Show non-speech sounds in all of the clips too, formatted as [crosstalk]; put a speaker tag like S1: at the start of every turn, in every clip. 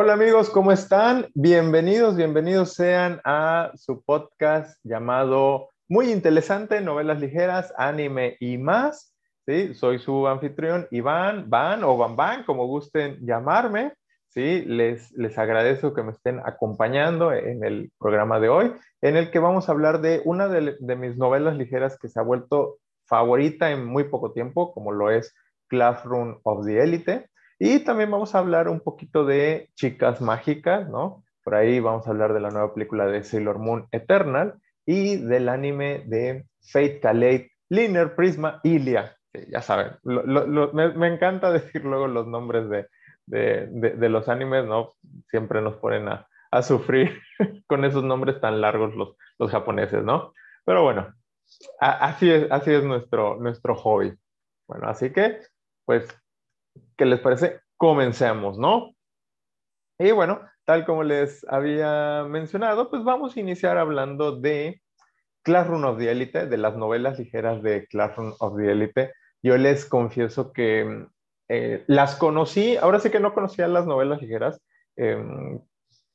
S1: Hola amigos, ¿cómo están? Bienvenidos, bienvenidos sean a su podcast llamado Muy Interesante, Novelas Ligeras, Anime y más. ¿sí? Soy su anfitrión Iván, Van o Van Van, como gusten llamarme. ¿sí? Les, les agradezco que me estén acompañando en el programa de hoy, en el que vamos a hablar de una de, de mis novelas ligeras que se ha vuelto favorita en muy poco tiempo, como lo es Classroom of the Elite. Y también vamos a hablar un poquito de chicas mágicas, ¿no? Por ahí vamos a hablar de la nueva película de Sailor Moon Eternal y del anime de Fate Calais, Linear Prisma, Ilia. ya saben, me, encanta [laughs] decir luego los nombres de, de, los animes, ¿no? Siempre nos ponen a, a sufrir [laughs] con esos nombres tan largos los, los japoneses, ¿no? Pero bueno, así es, así es nuestro, nuestro hobby. Bueno, así que, pues ¿qué les parece? Comencemos, ¿no? Y bueno, tal como les había mencionado, pues vamos a iniciar hablando de Classroom of the Elite, de las novelas ligeras de Classroom of the Elite. Yo les confieso que eh, las conocí, ahora sí que no conocía las novelas ligeras. Em,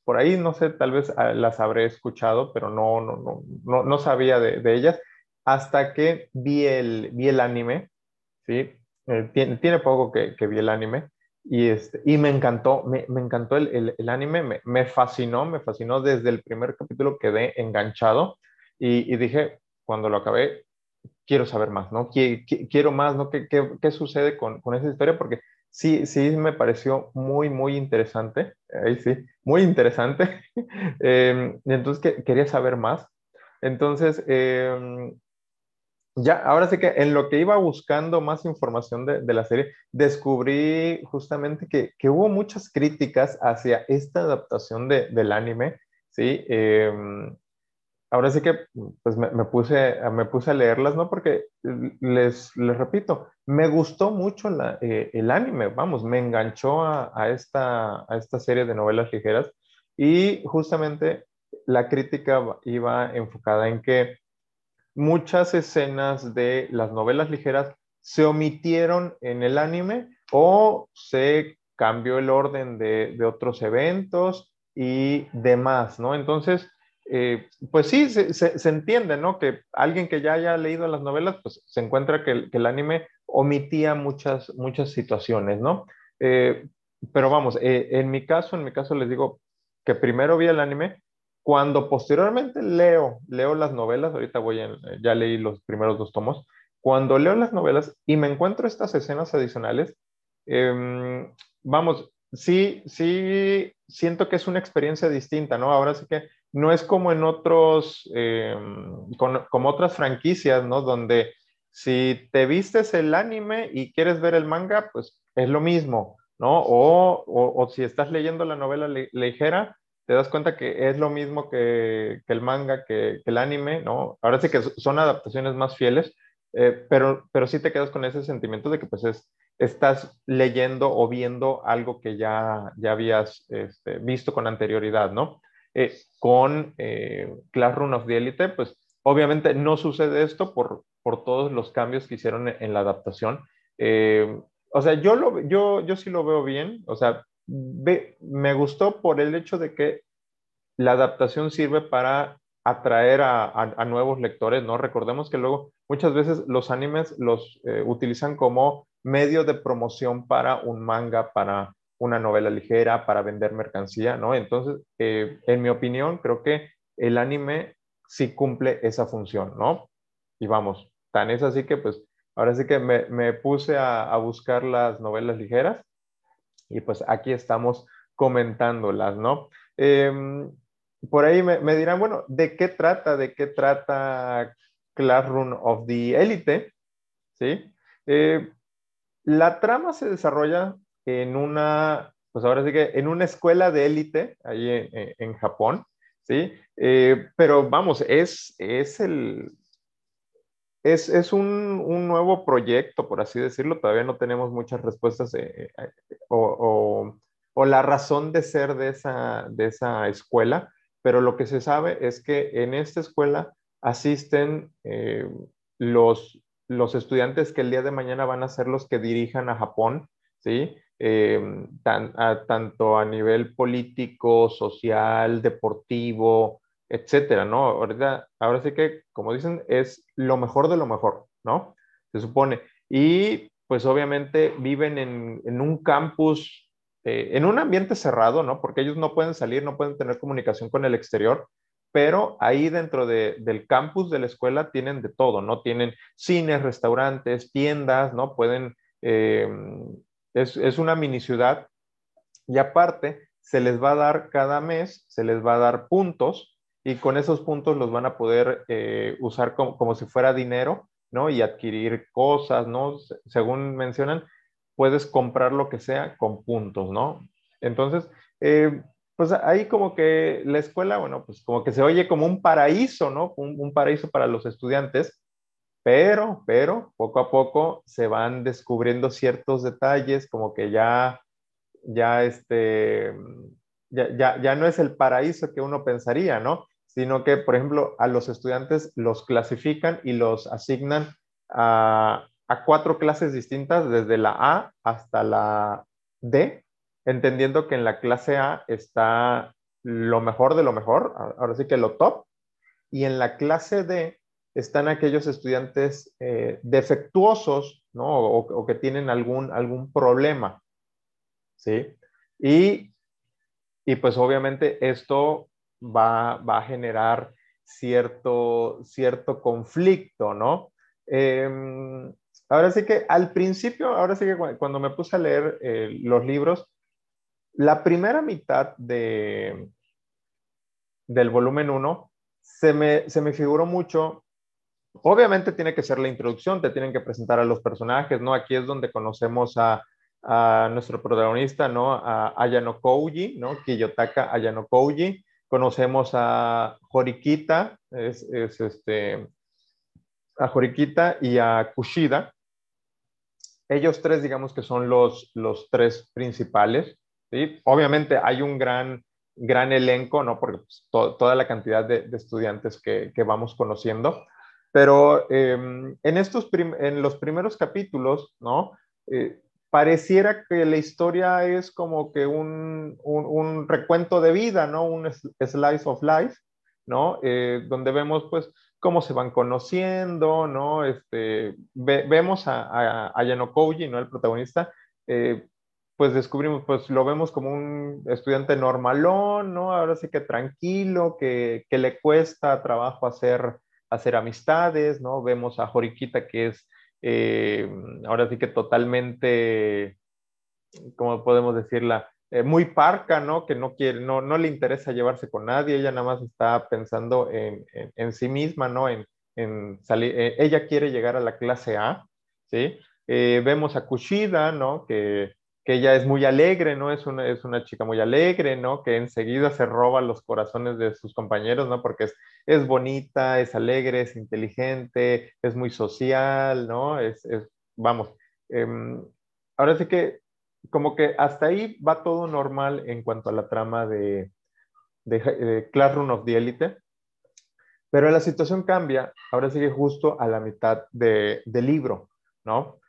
S1: por ahí, no sé, tal vez ah, las habré escuchado, pero no, no, no, no, no sabía de, de, ellas hasta que vi el, vi el anime, ¿sí? Eh, tiene, poco que, vi el anime y, este, y me encantó, me, encantó el, anime, me, fascinó, me fascinó desde el primer capítulo, quedé enganchado y, dije, cuando lo acabé, quiero saber más, ¿no? Quiero, más, ¿no? ¿Qué, qué, sucede con, con, esa historia? Porque sí, sí me pareció muy, muy interesante, ahí sí, muy interesante. [laughs] eh, entonces quería saber más. Entonces, eh, ya, ahora sí que en lo que iba buscando más información de, la serie, descubrí justamente que, hubo muchas críticas hacia esta adaptación del anime, ¿sí? Em, ahora sí que pues me, puse, me puse a leerlas, ¿no? Porque les, les repito, me gustó mucho eh, el anime, vamos, me enganchó a, esta, a esta serie de novelas ligeras y justamente la crítica iba enfocada en que muchas escenas de las novelas ligeras se omitieron en el anime o se cambió el orden de, otros eventos y demás, ¿no? Entonces, eh, pues sí, se, entiende, ¿no? Que alguien que ya haya leído las novelas, pues se encuentra que, el anime omitía muchas, muchas situaciones, ¿no? Eh, pero vamos, eh, en mi caso, en mi caso les digo que primero vi el anime cuando posteriormente leo, leo las novelas, ahorita voy en, ya leí los primeros dos tomos, cuando leo las novelas y me encuentro estas escenas adicionales, em, vamos, sí, sí, siento que es una experiencia distinta, ¿no? Ahora sí que no es como en otros, em, como otras franquicias, ¿no? Donde si te vistes el anime y quieres ver el manga, pues es lo mismo, ¿no? O, o, si estás leyendo la novela ligera, te das cuenta que es lo mismo que, el manga, que, el anime, ¿no? Ahora sí que son adaptaciones más fieles, eh, pero, pero sí te quedas con ese sentimiento de que pues es, estás leyendo o viendo algo que ya, ya habías este, visto con anterioridad, ¿no? Eh, con eh, Classroom of the Elite, pues obviamente no sucede esto por, por todos los cambios que hicieron en, la adaptación. o sea, yo, lo, yo, yo sí lo veo bien, o sea, me gustó por el hecho de que la adaptación sirve para atraer a, nuevos lectores, ¿no? Recordemos que luego muchas veces los animes los eh, utilizan como medio de promoción para un manga, para una novela ligera, para vender mercancía, ¿no? Entonces, eh, en mi opinión, creo que el anime sí cumple esa función, ¿no? Y vamos, tan es así que pues ahora sí que me, puse a buscar las novelas ligeras y pues aquí estamos comentándolas, ¿no? Em, por ahí me, dirán, bueno, ¿de qué trata? ¿De qué trata Classroom of the Elite? ¿Sí? Eh, la trama se desarrolla en una, pues ahora sí que en una escuela de élite, ahí en, Japón, ¿sí? Eh, pero vamos, es, es el, es, un, nuevo proyecto, por así decirlo. Todavía no tenemos muchas respuestas eh, eh, o, la razón de ser de esa, de esa escuela, pero lo que se sabe es que en esta escuela asisten eh, los, los estudiantes que el día de mañana van a ser los que dirijan a Japón, ¿sí? eh, tanto a nivel político, social, deportivo, etcétera, ¿no? Ahorita, ahora sí que, como dicen, es lo mejor de lo mejor, ¿no? Se supone. Y pues obviamente viven en, un campus, eh, en un ambiente cerrado, ¿no? Porque ellos no pueden salir, no pueden tener comunicación con el exterior, pero ahí dentro del campus de la escuela tienen de todo, ¿no? Tienen cines, restaurantes, tiendas, ¿no? Pueden, eh, es, es una mini ciudad y aparte se les va a dar cada mes, se les va a dar puntos y con esos puntos los van a poder eh, usar como, como, si fuera dinero, ¿no? Y adquirir cosas, ¿no? Según mencionan, puedes comprar lo que sea con puntos, ¿no? Entonces, eh, pues ahí como que la escuela, bueno, pues como que se oye como un paraíso, ¿no? Un, paraíso para los estudiantes, pero, pero poco a poco se van descubriendo ciertos detalles, como que ya, ya este, ya, ya, ya no es el paraíso que uno pensaría, ¿no? Sino que, por ejemplo, a los estudiantes los clasifican y los asignan a, cuatro clases distintas, desde la A hasta la D, entendiendo que en la clase A está lo mejor de lo mejor, ahora sí que lo top, y en la clase D están aquellos estudiantes eh, defectuosos, ¿no? O, que tienen algún, algún problema, ¿sí? Y, y pues obviamente esto va, a generar cierto, cierto conflicto, ¿no? Em, ahora sí que al principio, ahora sí que cuando me puse a leer eh, los libros, la primera mitad de, del volumen 1 se me, se me figuró mucho. Obviamente tiene que ser la introducción, te tienen que presentar a los personajes, ¿no? Aquí es donde conocemos a, a nuestro protagonista, ¿no? A Ayano Kouji, ¿no? Kiyotaka Ayano Kouji. Conocemos a Horikita, es, este, a Horikita y a Kushida. Ellos tres, digamos que son los, los tres principales. Obviamente hay un gran, gran elenco, ¿no? Porque pues, toda la cantidad de, estudiantes que, que, vamos conociendo. Pero em, en, estos en los primeros capítulos, ¿no? Eh, pareciera que la historia es como que un, un, recuento de vida, ¿no? Un slice of life, ¿no? Eh, donde vemos, pues, cómo se van conociendo, ¿no? Este, vemos a, a, a ¿no? El protagonista, eh, pues descubrimos, pues lo vemos como un estudiante normalón, ¿no? Ahora sí que tranquilo, que, que le cuesta trabajo hacer, hacer amistades, ¿no? Vemos a Jorikita que es eh, ahora sí que totalmente, ¿cómo podemos decirla? Eh, muy parca, ¿no? Que no quiere, no, no le interesa llevarse con nadie, ella nada más está pensando en, sí misma, ¿no? En, en salir, eh, ella quiere llegar a la clase A, ¿sí? vemos a Kushida, ¿no? Que que ella es muy alegre, ¿no? Es una, es una chica muy alegre, ¿no? Que enseguida se roba los corazones de sus compañeros, ¿no? Porque es, es bonita, es alegre, es inteligente, es muy social, ¿no? Es, es vamos, em, ahora sí que como que hasta ahí va todo normal en cuanto a la trama de, de, Classroom of the Elite, pero la situación cambia, ahora sigue justo a la mitad de, del libro, ¿no?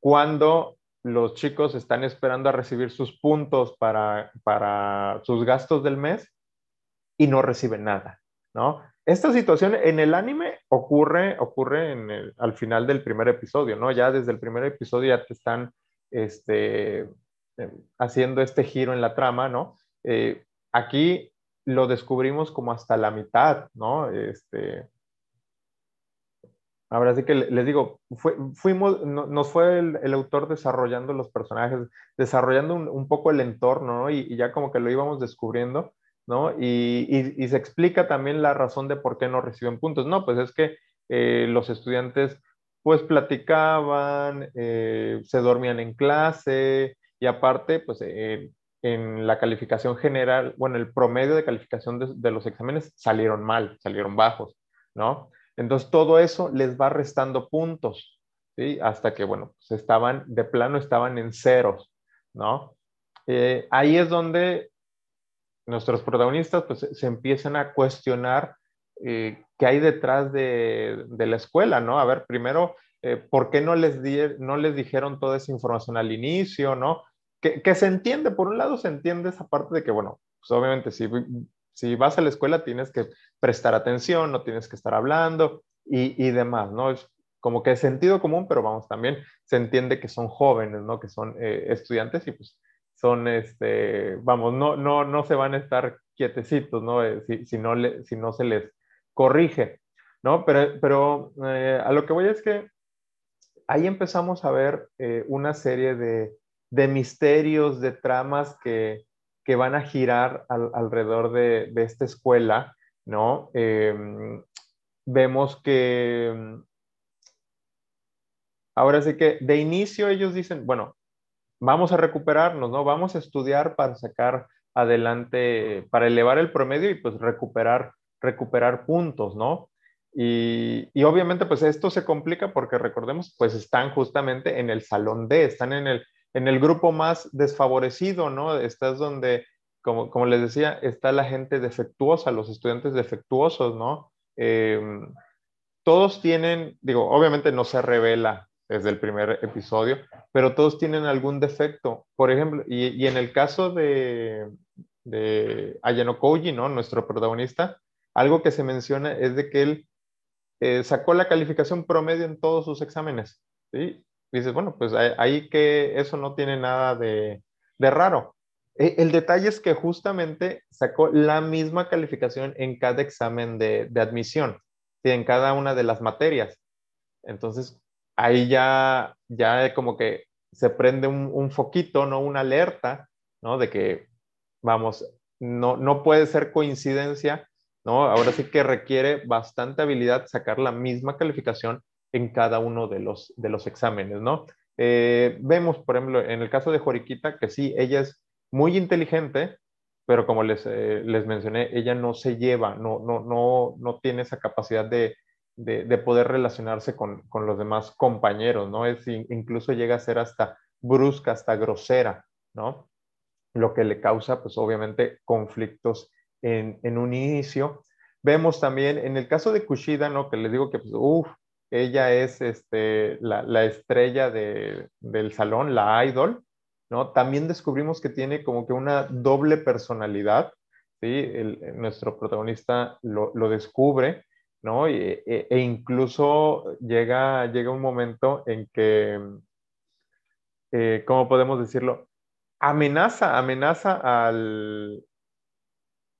S1: Cuando los chicos están esperando a recibir sus puntos para, para sus gastos del mes y no reciben nada, ¿no? Esta situación en el anime ocurre, ocurre en el, al final del primer episodio, ¿no? Ya desde el primer episodio ya te están este, eh, haciendo este giro en la trama, ¿no? Eh, aquí lo descubrimos como hasta la mitad, ¿no? Este, Ahora sí que les digo, fuimos, nos fue el, autor desarrollando los personajes, desarrollando un, poco el entorno, ¿no? Y, ya como que lo íbamos descubriendo, ¿no? Y, se explica también la razón de por qué no reciben puntos. No, pues es que eh, los estudiantes pues platicaban, eh, se dormían en clase y aparte, pues eh, en la calificación general, bueno, el promedio de calificación de, de los exámenes salieron mal, salieron bajos, ¿no? Entonces todo eso les va restando puntos, ¿sí? Hasta que, bueno, pues estaban, de plano estaban en ceros, ¿no? Eh, ahí es donde nuestros protagonistas pues, se empiezan a cuestionar eh, qué hay detrás de, la escuela, ¿no? A ver, primero, eh, ¿por qué no les, no les dijeron toda esa información al inicio, ¿no? que, se entiende, por un lado se entiende esa parte de que, bueno, pues obviamente si, si vas a la escuela tienes que prestar atención, no tienes que estar hablando y, y demás, ¿no? Es como que es sentido común, pero vamos, también se entiende que son jóvenes, ¿no? Que son eh, estudiantes y pues son, este, vamos, no, no, no se van a estar quietecitos, ¿no? Eh, si, si, no le, si no se les corrige, ¿no? Pero, pero eh, a lo que voy es que ahí empezamos a ver una serie de, de misterios, de tramas que, que van a girar alrededor de, de, esta escuela, ¿no? Em, vemos que em, ahora sí que de inicio ellos dicen, bueno, vamos a recuperarnos, ¿no? Vamos a estudiar para sacar adelante, para elevar el promedio y pues recuperar, recuperar puntos, ¿no? Y, y, obviamente pues esto se complica porque recordemos, pues están justamente en el salón D, están en el, en el grupo más desfavorecido, ¿no? Estás donde, como, como les decía, está la gente defectuosa, los estudiantes defectuosos, ¿no? Em, todos tienen, digo, obviamente no se revela desde el primer episodio, pero todos tienen algún defecto. Por ejemplo, y, y en el caso de, de Ayano Koji, ¿no? Nuestro protagonista, algo que se menciona es de que él eh, sacó la calificación promedio en todos sus exámenes, ¿sí? Dices, bueno, pues ahí que eso no tiene nada de, raro. E, el detalle es que justamente sacó la misma calificación en cada examen de, admisión, en cada una de las materias. Entonces, ahí ya, ya como que se prende un, foquito, ¿no? Una alerta, ¿no? De que, vamos, no, no puede ser coincidencia, ¿no? Ahora sí que requiere bastante habilidad sacar la misma calificación en cada uno de los, de los exámenes, ¿no? Eh, vemos, por ejemplo, en el caso de Joriquita, que sí, ella es muy inteligente, pero como les, eh, les mencioné, ella no se lleva, no, no, no, no tiene esa capacidad de, de, de poder relacionarse con, con, los demás compañeros, ¿no? Es, incluso llega a ser hasta brusca, hasta grosera, ¿no? Lo que le causa, pues obviamente, conflictos en, en un inicio. Vemos también en el caso de Kushida, ¿no? Que les digo que, pues, uff, ella es este, la, estrella del salón, la idol, ¿no? También descubrimos que tiene como que una doble personalidad, ¿sí? nuestro protagonista lo, descubre, ¿no? E, e, incluso llega, llega un momento en que, eh, ¿cómo podemos decirlo? Amenaza, amenaza al,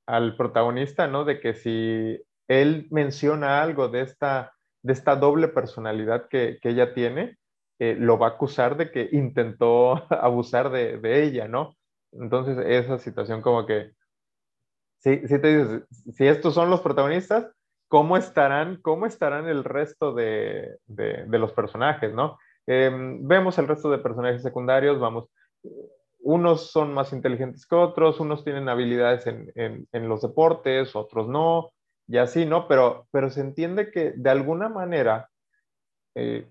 S1: al protagonista, ¿no? De que si él menciona algo de esta de esta doble personalidad que, ella tiene, eh, lo va a acusar de que intentó [laughs] abusar de, ella, ¿no? Entonces, esa situación como que, sí, sí te dices, si estos son los protagonistas, ¿cómo estarán, cómo estarán el resto de, los personajes, ¿no? Em, vemos el resto de personajes secundarios, vamos, unos son más inteligentes que otros, unos tienen habilidades en, en los deportes, otros no, y así, ¿no? Pero, pero se entiende que de alguna manera eh,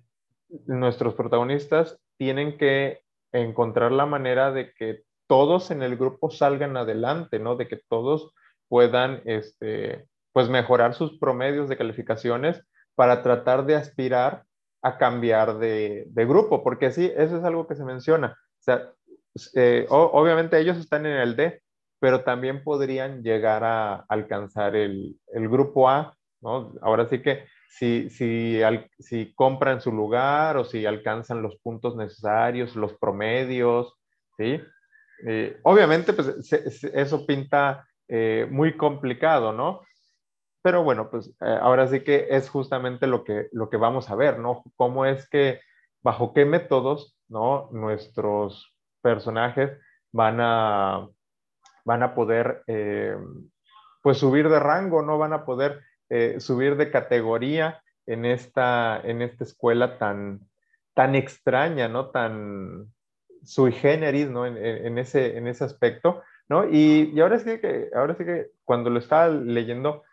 S1: nuestros protagonistas tienen que encontrar la manera de que todos en el grupo salgan adelante, ¿no? De que todos puedan, este, pues mejorar sus promedios de calificaciones para tratar de aspirar a cambiar de, grupo, porque sí, eso es algo que se menciona. O sea, eh, obviamente ellos están en el D, pero también podrían llegar a alcanzar el, grupo A, ¿no? Ahora sí que si, si, si compran su lugar o si alcanzan los puntos necesarios, los promedios, ¿sí? Eh, obviamente, pues eso pinta eh, muy complicado, ¿no? Pero bueno, pues eh, ahora sí que es justamente lo que, lo que vamos a ver, ¿no? Cómo es que, bajo qué métodos, ¿no? Nuestros personajes van a, van a poder eh, pues subir de rango, no van a poder eh, subir de categoría en esta, en esta escuela tan, tan extraña, ¿no? Tan sui generis, ¿no? En, ese, en ese aspecto, ¿no? Y, ahora, sí que, ahora sí que cuando lo estaba leyendo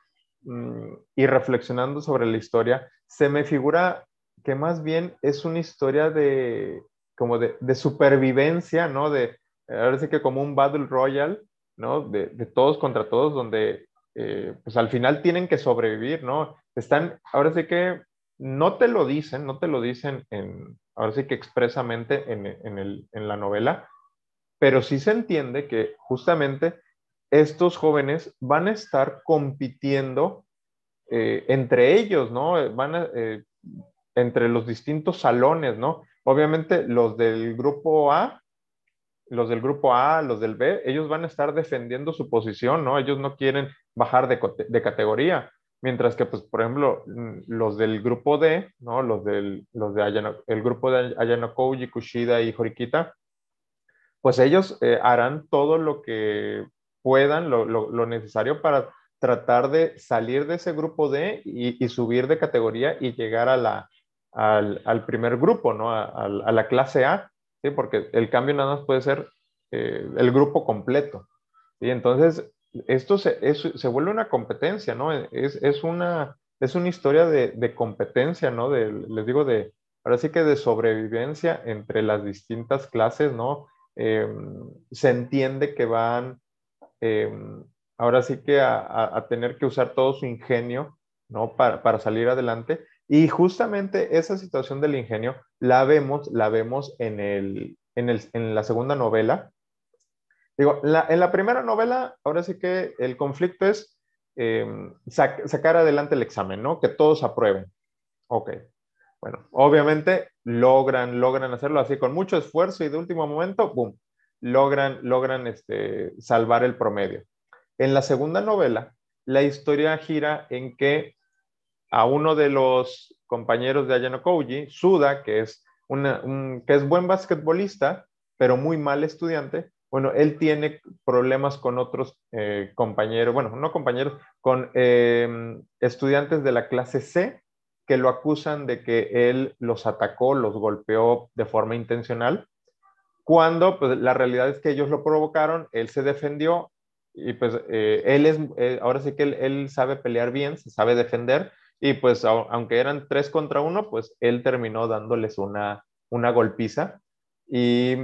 S1: mm, y reflexionando sobre la historia, se me figura que más bien es una historia de como de, supervivencia, ¿no? De, ahora sí que como un Battle Royale, ¿no? De, todos contra todos, donde eh, pues al final tienen que sobrevivir, ¿no? Están, ahora sí que no te lo dicen, no te lo dicen en, ahora sí que expresamente en, en, el, en la novela, pero sí se entiende que justamente estos jóvenes van a estar compitiendo eh, entre ellos, ¿no? Van a, eh, entre los distintos salones, ¿no? Obviamente los del grupo A, los del grupo A, los del B, ellos van a estar defendiendo su posición, ¿no? Ellos no quieren bajar de, categoría. Mientras que, pues, por ejemplo, los del grupo D, ¿no? Los del los de Ayano, el grupo de Ayano Koji, Kushida y Horikita, pues ellos eh, harán todo lo que puedan, lo, necesario para tratar de salir de ese grupo D y, subir de categoría y llegar al, primer grupo, ¿no? A, la clase A, ¿sí? Porque el cambio nada más puede ser eh, el grupo completo. Y entonces, esto se, se vuelve una competencia, ¿no? Es, es, una, es una historia de, de competencia, ¿no? De, les digo, de, ahora sí que de sobrevivencia entre las distintas clases, ¿no? Eh, se entiende que van, eh, ahora sí que a, a, a, tener que usar todo su ingenio, ¿no? Para, para, salir adelante. Y justamente esa situación del ingenio la vemos, la vemos en, el, en, el, en la segunda novela, Digo, en la primera novela, ahora sí que el conflicto es eh, sac sacar adelante el examen, ¿no? Que todos aprueben. Ok. Bueno, obviamente logran, logran hacerlo así con mucho esfuerzo y de último momento, ¡boom! Logran, logran este, salvar el promedio. En la segunda novela, la historia gira en que a uno de los compañeros de Ayano Koji, Suda, que es, un, que es buen basquetbolista, pero muy mal estudiante, bueno, él tiene problemas con otros eh, compañeros, bueno, no compañeros, con eh, estudiantes de la clase C que lo acusan de que él los atacó, los golpeó de forma intencional, cuando pues, la realidad es que ellos lo provocaron, él se defendió y pues eh, él es, eh, ahora sí que él, él, sabe pelear bien, se sabe defender y pues aunque eran tres contra uno, pues él terminó dándoles una, una golpiza y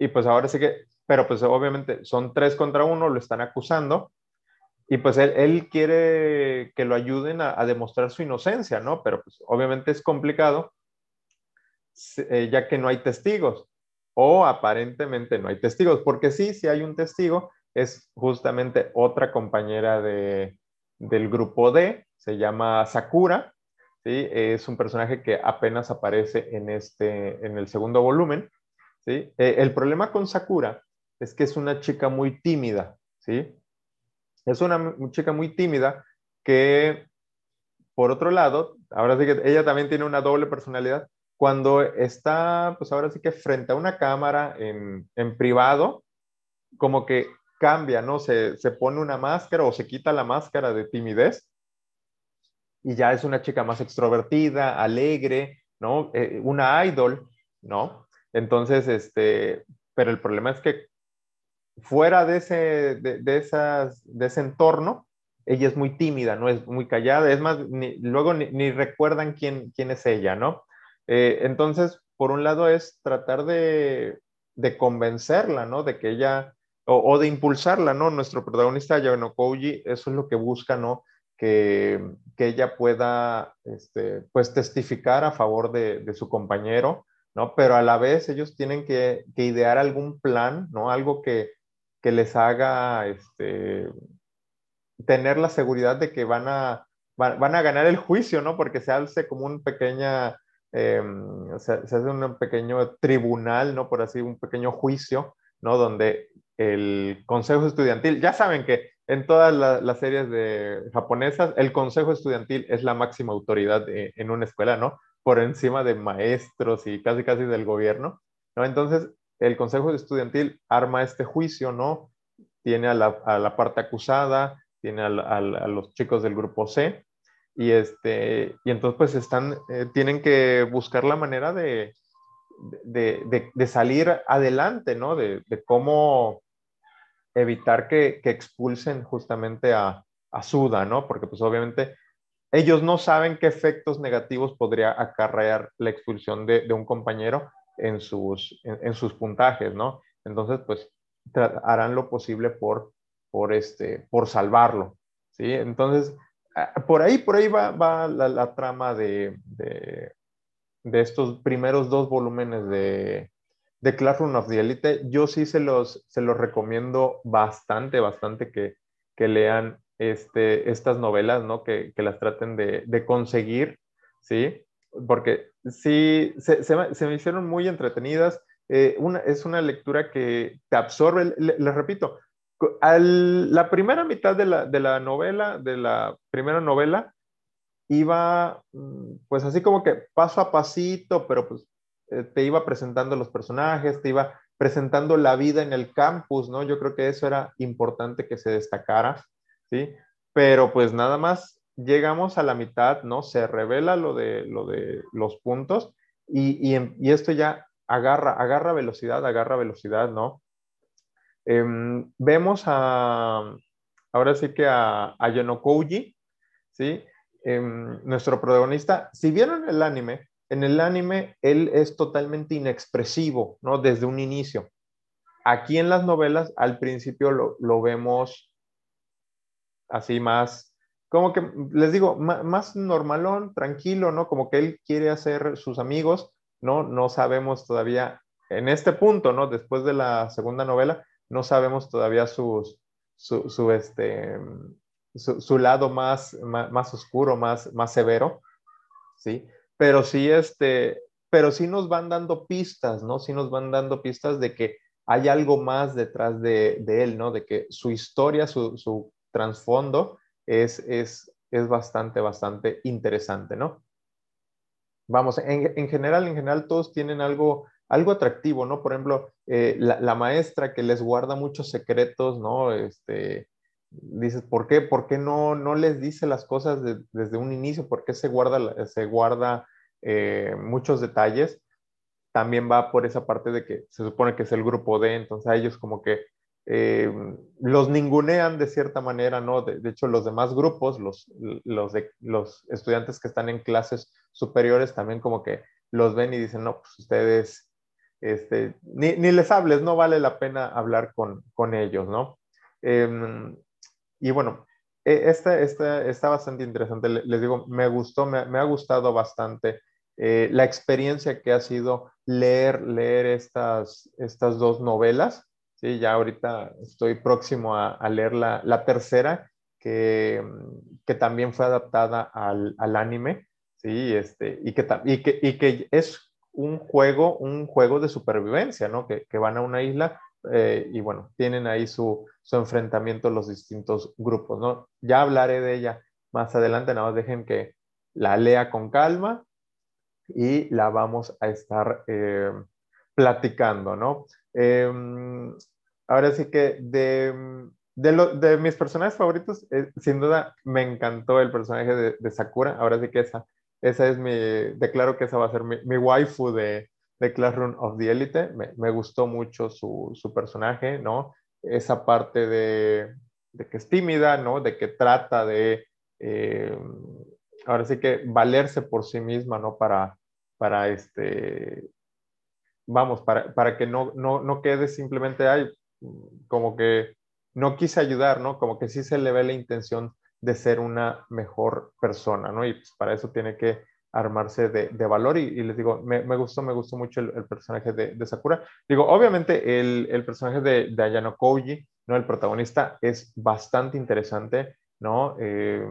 S1: y pues ahora sí que, pero pues obviamente son tres contra uno, lo están acusando, y pues él, él quiere que lo ayuden a, a, demostrar su inocencia, ¿no? Pero pues obviamente es complicado, eh, ya que no hay testigos, o aparentemente no hay testigos, porque sí, si hay un testigo, es justamente otra compañera de, del grupo D, se llama Sakura, ¿sí? Es un personaje que apenas aparece en, este, en el segundo volumen, ¿sí? Eh, el problema con Sakura es que es una chica muy tímida, ¿sí? Es una chica muy tímida que, por otro lado, ahora sí que ella también tiene una doble personalidad. Cuando está, pues ahora sí que frente a una cámara en, en privado, como que cambia, ¿no? Se, se, pone una máscara o se quita la máscara de timidez y ya es una chica más extrovertida, alegre, ¿no? Eh, una idol, ¿no? Entonces, este, pero el problema es que fuera de ese, de, de esas, de ese entorno, ella es muy tímida, no es muy callada, es más, ni, luego ni, recuerdan quién, quién es ella, ¿no? Eh, entonces, por un lado es tratar de, de convencerla, ¿no? De que ella, o, de impulsarla, ¿no? Nuestro protagonista, Yano Koji, eso es lo que busca, ¿no? Que, que ella pueda, este, pues, testificar a favor de, su compañero, ¿no? Pero a la vez ellos tienen que, idear algún plan, ¿no? Algo que, que les haga este, tener la seguridad de que van a, van, a ganar el juicio, ¿no? Porque se hace como un pequeña, se, se, hace un pequeño tribunal, ¿no? Por así, un pequeño juicio, ¿no? Donde el consejo estudiantil, ya saben que en todas la, las series de japonesas, el consejo estudiantil es la máxima autoridad de, en una escuela, ¿no? por encima de maestros y casi casi del gobierno, ¿no? Entonces, el Consejo Estudiantil arma este juicio, ¿no? Tiene a la, a la parte acusada, tiene a, a, los chicos del grupo C, y, este, y entonces pues están, eh, tienen que buscar la manera de, de, de salir adelante, ¿no? De, cómo evitar que, que expulsen justamente a, a Suda, ¿no? Porque pues obviamente ellos no saben qué efectos negativos podría acarrear la expulsión de, de un compañero en sus, en, sus puntajes, ¿no? Entonces, pues harán lo posible por, por, este, por salvarlo, ¿sí? Entonces, ah, por ahí, por ahí va, va la, trama de, de, estos primeros dos volúmenes de, de Classroom of the Elite. Yo sí se los, se los recomiendo bastante, bastante que, que lean este, estas novelas, ¿no? Que, que las traten de, de, conseguir, ¿sí? Porque sí, se, se, me hicieron muy entretenidas. Eh, una, es una lectura que te absorbe, les repito, al, la primera mitad de la, de la novela, de la primera novela, iba mm, pues así como que paso a pasito, pero pues eh, te iba presentando los personajes, te iba presentando la vida en el campus, ¿no? Yo creo que eso era importante que se destacara, ¿sí? Pero pues nada más llegamos a la mitad, ¿no? Se revela lo de, lo de los puntos y, y, esto ya agarra, agarra velocidad, agarra velocidad, ¿no? Em, vemos a, ahora sí que a, a Yonokouji, ¿sí? Em, nuestro protagonista, si vieron el anime, en el anime él es totalmente inexpresivo, ¿no? Desde un inicio. Aquí en las novelas, al principio lo, vemos así más, como que, les digo, más, normalón, tranquilo, ¿no? Como que él quiere hacer sus amigos, ¿no? No sabemos todavía, en este punto, ¿no? Después de la segunda novela, no sabemos todavía sus, su, este, su, lado más, más, oscuro, más, más severo, ¿sí? Pero sí, este, pero sí nos van dando pistas, ¿no? Sí nos van dando pistas de que hay algo más detrás de, él, ¿no? De que su historia, su, trasfondo es, es, es bastante, bastante interesante, ¿no? Vamos, en, en, general, en general todos tienen algo, algo atractivo, ¿no? Por ejemplo, eh, la, la, maestra que les guarda muchos secretos, ¿no? Este, dices, ¿por qué, por qué no, no les dice las cosas desde un inicio? ¿Por qué se guarda, se guarda eh, muchos detalles? También va por esa parte de que se supone que es el grupo D, entonces a ellos como que eh, los ningunean de cierta manera, ¿no? De, hecho, los demás grupos, los, los, de, los estudiantes que están en clases superiores también como que los ven y dicen, no, pues ustedes, este, ni, ni les hables, no vale la pena hablar con, con ellos, ¿no? Eh, y bueno, e, esta, esta, está bastante interesante. Les digo, me gustó, me, ha gustado bastante eh, la experiencia que ha sido leer, leer estas, estas dos novelas. Sí, ya ahorita estoy próximo a, leer la, la, tercera, que, que, también fue adaptada al, al anime. Sí, este, y, que, y, que, y que es un juego, un juego de supervivencia, ¿no? Que, que van a una isla eh, y bueno, tienen ahí su, su, enfrentamiento los distintos grupos, ¿no? Ya hablaré de ella más adelante, nada más dejen que la lea con calma y la vamos a estar eh, platicando, ¿no? Em, ahora sí que de, de, mis personajes favoritos, eh, sin duda me encantó el personaje de, Sakura, ahora sí que esa, esa es mi, declaro que esa va a ser mi, mi waifu de, de Classroom of the Elite. Me, me gustó mucho su, su, personaje, ¿no? Esa parte de, de, que es tímida, ¿no? De que trata de, eh, ahora sí que valerse por sí misma, ¿no? Para, para este, vamos, para, para que no, no, no quede simplemente, ay, como que no quise ayudar, ¿no? Como que sí se le ve la intención de ser una mejor persona, ¿no? Y pues para eso tiene que armarse de, de valor y, les digo, me, me, gustó, me gustó mucho el, personaje de, Sakura. Digo, obviamente el, el personaje de, de, Ayano Koji, ¿no? El protagonista es bastante interesante, ¿no? Eh,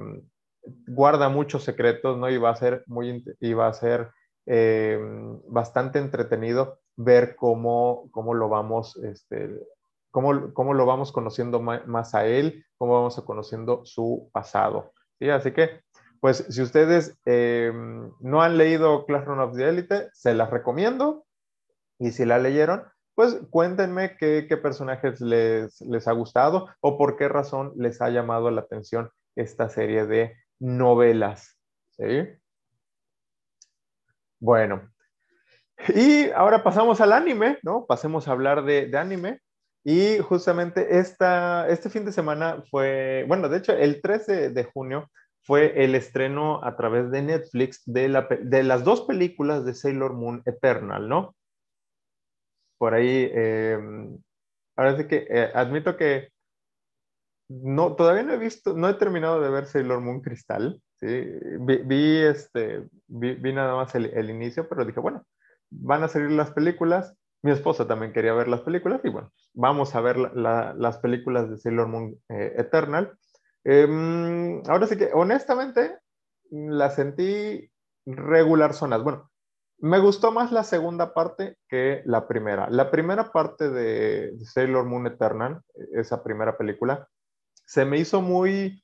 S1: guarda muchos secretos, ¿no? Y va a ser muy, y va a ser eh, bastante entretenido ver cómo, cómo lo vamos, este, cómo, cómo lo vamos conociendo más a él, cómo vamos conociendo su pasado. ¿sí? Así que pues si ustedes eh, no han leído Classroom of the Elite, se las recomiendo. Y si la leyeron, pues cuéntenme qué, personajes les, les, ha gustado o por qué razón les ha llamado la atención esta serie de novelas. ¿sí? Bueno, y ahora pasamos al anime, ¿no? Pasemos a hablar de, anime. Y justamente esta, este fin de semana fue, bueno, de hecho, el 13 de junio fue el estreno a través de Netflix de, la, de las dos películas de Sailor Moon Eternal, ¿no? Por ahí, eh, ahora sí que eh, admito que no, todavía no he visto, no he terminado de ver Sailor Moon Cristal, ¿sí? Vi, este, vi, nada más el, el, inicio, pero dije, bueno, van a salir las películas, mi esposa también quería ver las películas y bueno, vamos a ver las películas de Sailor Moon eh, Eternal. Em, ahora sí que, honestamente, la sentí regular zonas. Bueno, me gustó más la segunda parte que la primera. La primera parte de Sailor Moon Eternal, esa primera película, se me hizo muy,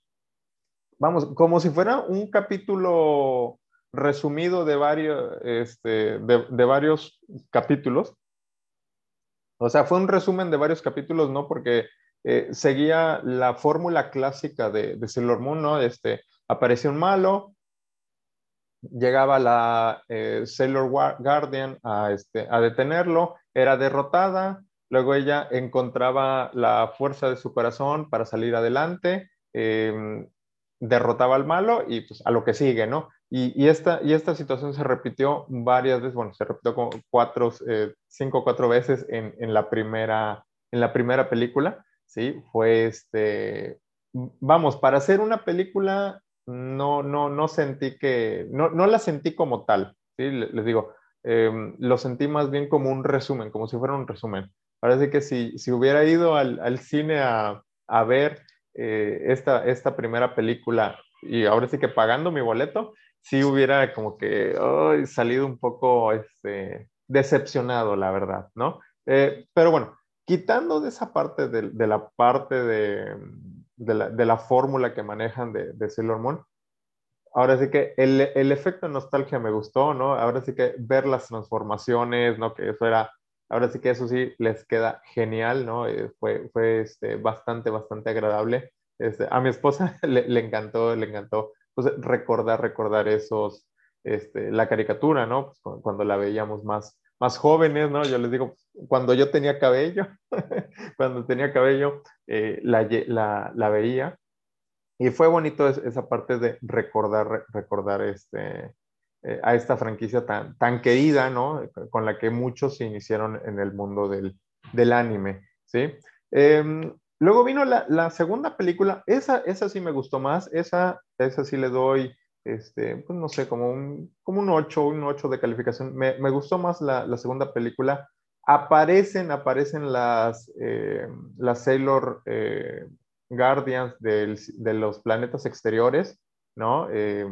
S1: vamos, como si fuera un capítulo resumido de varios, este, de, varios capítulos. O sea, fue un resumen de varios capítulos, ¿no? Porque eh, seguía la fórmula clásica de, de Sailor Moon, ¿no? Este, apareció un malo, llegaba la eh, Sailor Guardian a, este, a detenerlo, era derrotada, luego ella encontraba la fuerza de su corazón para salir adelante, em, derrotaba al malo y pues a lo que sigue, ¿no? Y, esta, y esta situación se repitió varias veces, bueno, se repitió como cuatro, eh, cinco o cuatro veces en, en, la primera, en la primera película, ¿sí? Fue este, vamos, para hacer una película no, no, no sentí que, no, no la sentí como tal, ¿sí? Les digo, em, lo sentí más bien como un resumen, como si fuera un resumen. Parece que si, si hubiera ido al, al cine a, a ver eh, esta, esta primera película y ahora sí que pagando mi boleto, sí hubiera como que salido un poco este, decepcionado, la verdad, ¿no? Eh, pero bueno, quitando de esa parte de, de la parte de, de la, de la fórmula que manejan de, de, Sailor Moon. Ahora sí que el, el, efecto nostalgia me gustó, ¿no? Ahora sí que ver las transformaciones, ¿no? Que eso era, ahora sí que eso sí les queda genial, ¿no? Eh, fue fue este, bastante, bastante agradable. Este, a mi esposa [laughs] le, le, encantó, le encantó pues, recordar, recordar esos, este, la caricatura, ¿no? Pues, cuando la veíamos más, más jóvenes, ¿no? Yo les digo, cuando yo tenía cabello, [laughs] cuando tenía cabello, eh, la, la, la, veía. Y fue bonito esa parte de recordar, recordar este, eh, a esta franquicia tan, tan querida, ¿no? Con la que muchos se iniciaron en el mundo del, del anime, ¿sí? Eh, luego vino la, segunda película, esa, esa sí me gustó más, esa, esa sí le doy este, pues no sé, como un, como un 8, un 8 de calificación. Me, gustó más la, segunda película. Aparecen, aparecen las, eh, las Sailor eh, Guardians de los planetas exteriores, ¿no? Eh,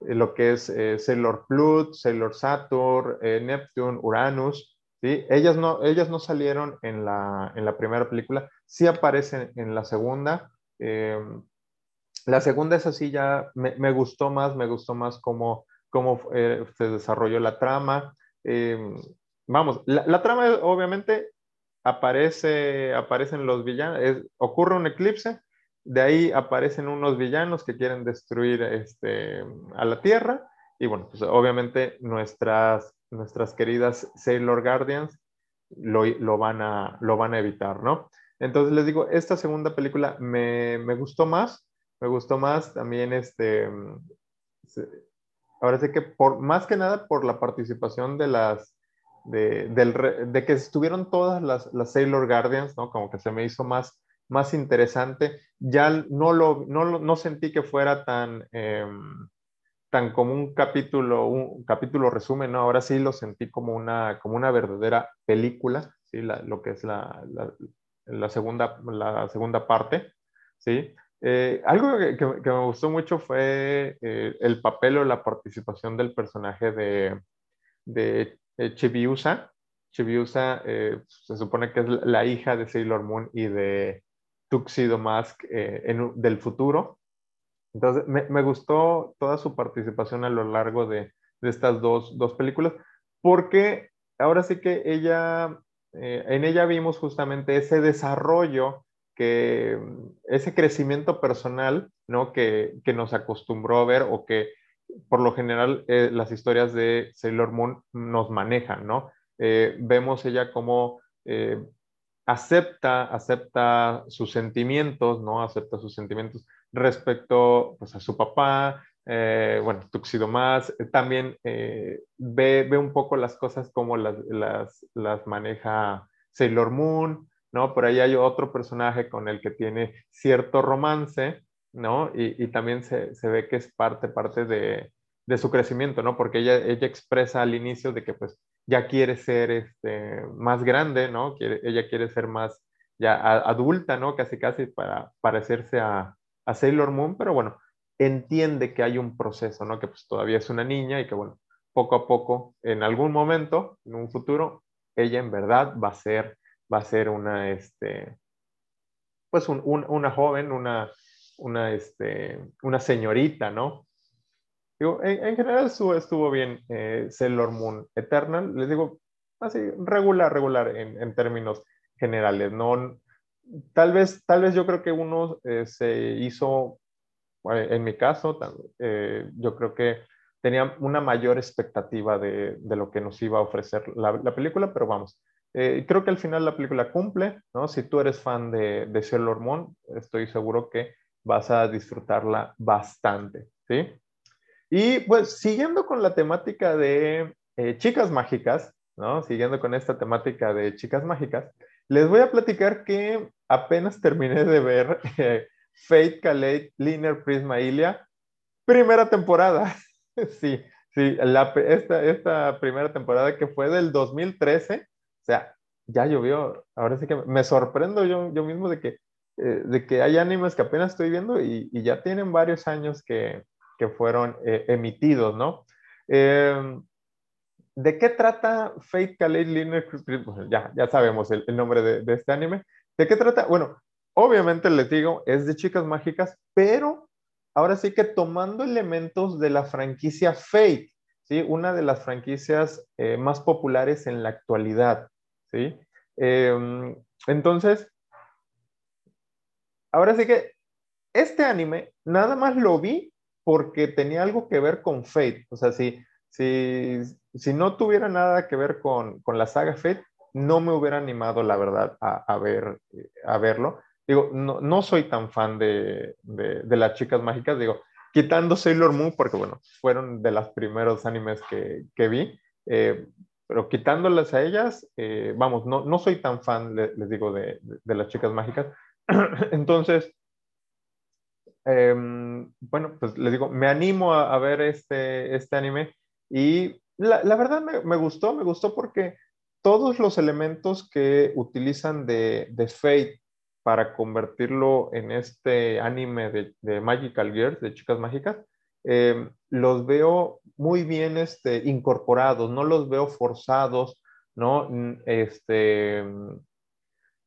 S1: lo que es Sailor Pluto, Sailor Saturn, Neptune, Uranus, Ellas no, ellas no salieron en la, en la primera película, sí aparecen en la segunda. Eh, la segunda es así, ya me, me gustó más, me gustó más cómo, cómo eh, se desarrolló la trama. Eh, vamos, la, la, trama obviamente aparece, aparecen los villanos, es, ocurre un eclipse, de ahí aparecen unos villanos que quieren destruir este, a la Tierra y bueno, pues obviamente nuestras, nuestras queridas Sailor Guardians lo, lo, van a, lo van a evitar, ¿no? Entonces les digo, esta segunda película me, me gustó más, me gustó más también este, ahora sí que por, más que nada por la participación de las, de, del, de que estuvieron todas las, las, Sailor Guardians, ¿no? Como que se me hizo más, más interesante. Ya no lo, no, no sentí que fuera tan, eh, tan como un capítulo, un capítulo resumen, ¿no? Ahora sí lo sentí como una, como una verdadera película, ¿sí? La, lo que es la, la, segunda, la segunda parte, ¿sí? Eh, algo que, me gustó mucho fue eh, el papel o la participación del personaje de, de eh, Chibiusa. Chibiusa se supone que es la hija de Sailor Moon y de Tuxedo Mask en, del futuro. Entonces, me, gustó toda su participación a lo largo de, estas dos, películas, porque ahora sí que ella, en ella vimos justamente ese desarrollo que ese crecimiento personal, ¿no? Que, que, nos acostumbró a ver o que por lo general eh, las historias de Sailor Moon nos manejan, ¿no? Eh, vemos ella como eh, acepta, acepta sus sentimientos, ¿no? Acepta sus sentimientos respecto pues, a su papá, eh, bueno, Tuxedo más, también ve, ve, un poco las cosas como las, las, las maneja Sailor Moon, ¿no? Por ahí hay otro personaje con el que tiene cierto romance, ¿no? Y, y también se, se, ve que es parte, parte de, de, su crecimiento, ¿no? Porque ella, ella expresa al inicio de que pues ya quiere ser este, más grande, ¿no? Quiere, ella quiere ser más ya adulta, ¿no? Casi casi para parecerse a, a Sailor Moon, pero bueno, entiende que hay un proceso, ¿no? Que pues todavía es una niña y que bueno, poco a poco, en algún momento, en un futuro, ella en verdad va a ser, va a ser una, este, pues una joven, una, una, este, una señorita, ¿no? Digo, en, general estuvo, estuvo bien eh, Sailor Moon Eternal, les digo, así, regular, regular en, en términos generales, ¿no? Tal vez, tal vez yo creo que uno eh, se hizo, en mi caso, eh, yo creo que tenía una mayor expectativa de, de lo que nos iba a ofrecer la, la película, pero vamos, eh, creo que al final la película cumple, ¿no? Si tú eres fan de, de Sailor Moon, estoy seguro que vas a disfrutarla bastante, ¿sí? Y pues siguiendo con la temática de eh, chicas mágicas, ¿no? Siguiendo con esta temática de chicas mágicas, les voy a platicar que apenas terminé de ver eh, Fate, Calais, Linear Prisma Ilia, primera temporada. [laughs] sí, sí, la, esta, esta primera temporada que fue del 2013 sea, ya llovió. Ahora sí que me sorprendo yo, yo mismo de que, eh, de que hay animes que apenas estoy viendo y, ya tienen varios años que, que fueron eh, emitidos, ¿no? Eh, ¿De qué trata Fate Calais Linear pues ya, ya sabemos el, nombre de, este anime. ¿De qué trata? Bueno, obviamente les digo, es de chicas mágicas, pero ahora sí que tomando elementos de la franquicia Fate, ¿sí? Una de las franquicias más populares en la actualidad. ¿sí? Em, entonces, ahora sí que este anime nada más lo vi porque tenía algo que ver con Fate. O sea, si, si, si no tuviera nada que ver con, con, la saga Fate, no me hubiera animado, la verdad, a, ver, a verlo. Digo, no, no soy tan fan de, de, las chicas mágicas, digo, quitando Sailor Moon, porque bueno, fueron de los primeros animes que, que vi. Eh, pero quitándolas a ellas, eh, vamos, no, no, soy tan fan, les, digo, de, de, las chicas mágicas. [clears throat] Entonces, eh, bueno, pues les digo, me animo a, a ver este, este anime y la, la verdad me, me, gustó, me gustó porque todos los elementos que utilizan de, de Fate para convertirlo en este anime de, de Magical Girls, de chicas mágicas, eh, los veo muy bien este, incorporados, no los veo forzados, ¿no? Este,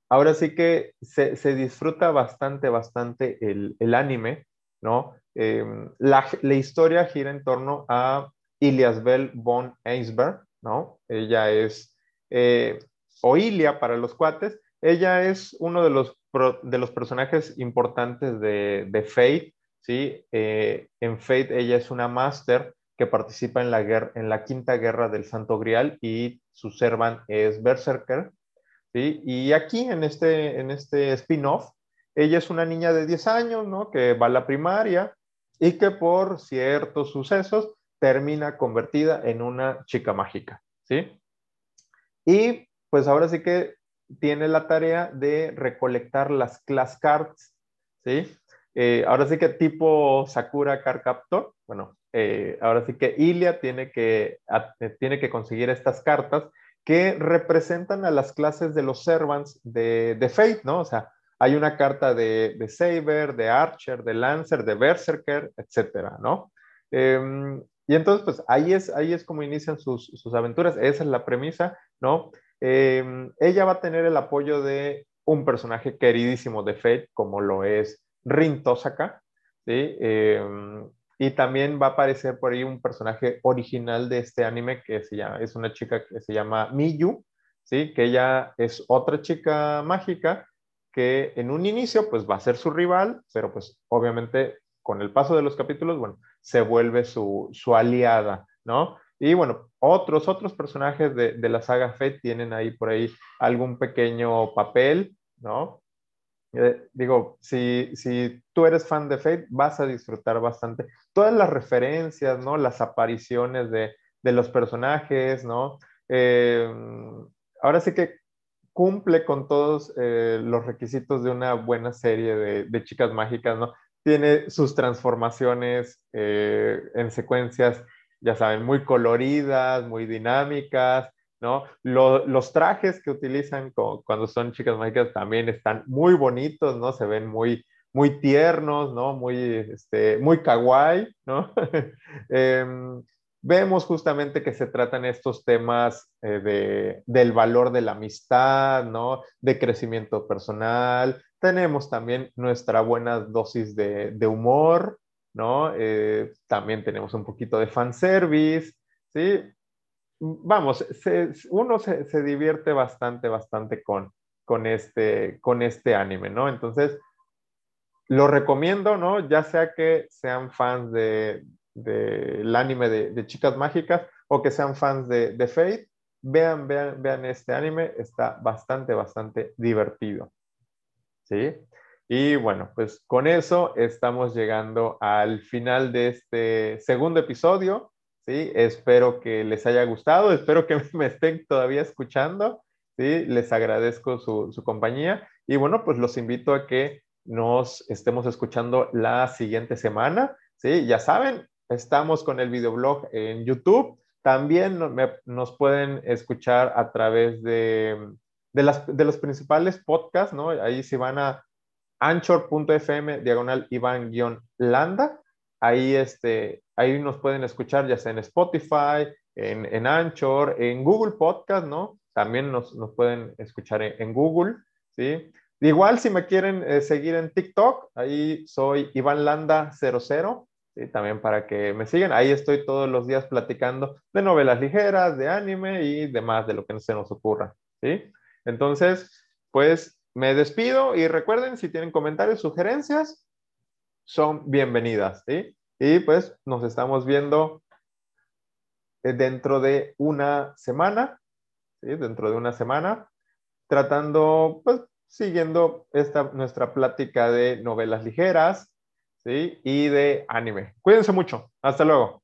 S1: ahora sí que se, se disfruta bastante, bastante el, el anime, ¿no? Eh, la, la, historia gira en torno a Ilias Bell von Eisberg, ¿no? Ella es, eh, o Ilia para los cuates, ella es uno de los, de los personajes importantes de, de Fate, ¿sí? Eh, en Fate ella es una máster que participa en la, guerra, en la quinta guerra del Santo Grial y su servant es Berserker. ¿sí? Y aquí en este, en este spin-off, ella es una niña de 10 años, ¿no? Que va a la primaria y que por ciertos sucesos termina convertida en una chica mágica, ¿sí? Y pues ahora sí que tiene la tarea de recolectar las class cards, ¿sí? Eh, ahora sí que tipo Sakura Card Captor, bueno, eh, ahora sí que Ilia tiene que, tiene que conseguir estas cartas que representan a las clases de los servants de, de Fate, ¿no? O sea, hay una carta de, de, Saber, de Archer, de Lancer, de Berserker, etcétera, ¿no? Eh, y entonces, pues ahí es, ahí es como inician sus, sus aventuras, esa es la premisa, ¿no? Eh, ella va a tener el apoyo de un personaje queridísimo de Fate, como lo es Rin Tosaka, ¿sí? Eh, y también va a aparecer por ahí un personaje original de este anime que se llama, es una chica que se llama Miyu, ¿sí? Que ella es otra chica mágica que en un inicio pues va a ser su rival, pero pues obviamente con el paso de los capítulos, bueno, se vuelve su, su aliada, ¿no? Y bueno, otros, otros personajes de, de la saga Fate tienen ahí por ahí algún pequeño papel, ¿no? Eh, digo, si, si tú eres fan de Fate, vas a disfrutar bastante. Todas las referencias, ¿no? Las apariciones de, de los personajes, ¿no? Eh, ahora sí que cumple con todos eh, los requisitos de una buena serie de, de, chicas mágicas, ¿no? Tiene sus transformaciones en secuencias, ya saben, muy coloridas, muy dinámicas, ¿no? los trajes que utilizan cuando son chicas mágicas también están muy bonitos, ¿no? Se ven muy, muy tiernos, ¿no? Muy, este, muy kawaii, ¿no? [laughs] Em, vemos justamente que se tratan estos temas eh, de, del valor de la amistad, ¿no? De crecimiento personal. Tenemos también nuestra buena dosis de, de humor, ¿no? Eh, también tenemos un poquito de fanservice, ¿sí? Vamos, uno se, divierte bastante, bastante con, con, este, con este anime, ¿no? Entonces, lo recomiendo, ¿no? Ya sea que sean fans del de, anime de, Chicas Mágicas o que sean fans de, de Fate, vean, vean, vean este anime, está bastante, bastante divertido. ¿Sí? Y bueno, pues con eso estamos llegando al final de este segundo episodio. ¿sí? Espero que les haya gustado, espero que [laughs] me estén todavía escuchando. ¿sí? Les agradezco su, su compañía y bueno, pues los invito a que nos estemos escuchando la siguiente semana. ¿sí? Ya saben, estamos con el videoblog en YouTube. También nos pueden escuchar a través de, de, las, de los principales podcasts, ¿no? Ahí si van a anchor.fm diagonal Iván-Landa. Ahí, este, ahí nos pueden escuchar ya sea en Spotify, en, en Anchor, en Google Podcast, ¿no? También nos, nos pueden escuchar en, Google, ¿sí? Igual si me quieren eh, seguir en TikTok, ahí soy Iván Landa 00, ¿sí? también para que me sigan. Ahí estoy todos los días platicando de novelas ligeras, de anime y demás de lo que se nos ocurra, ¿sí? Entonces, pues me despido y recuerden, si tienen comentarios, sugerencias, son bienvenidas. Y pues nos estamos viendo eh, dentro de una semana. Dentro de una semana, tratando, pues, siguiendo esta, nuestra plática de novelas ligeras. Y de anime. Cuídense mucho. Hasta luego.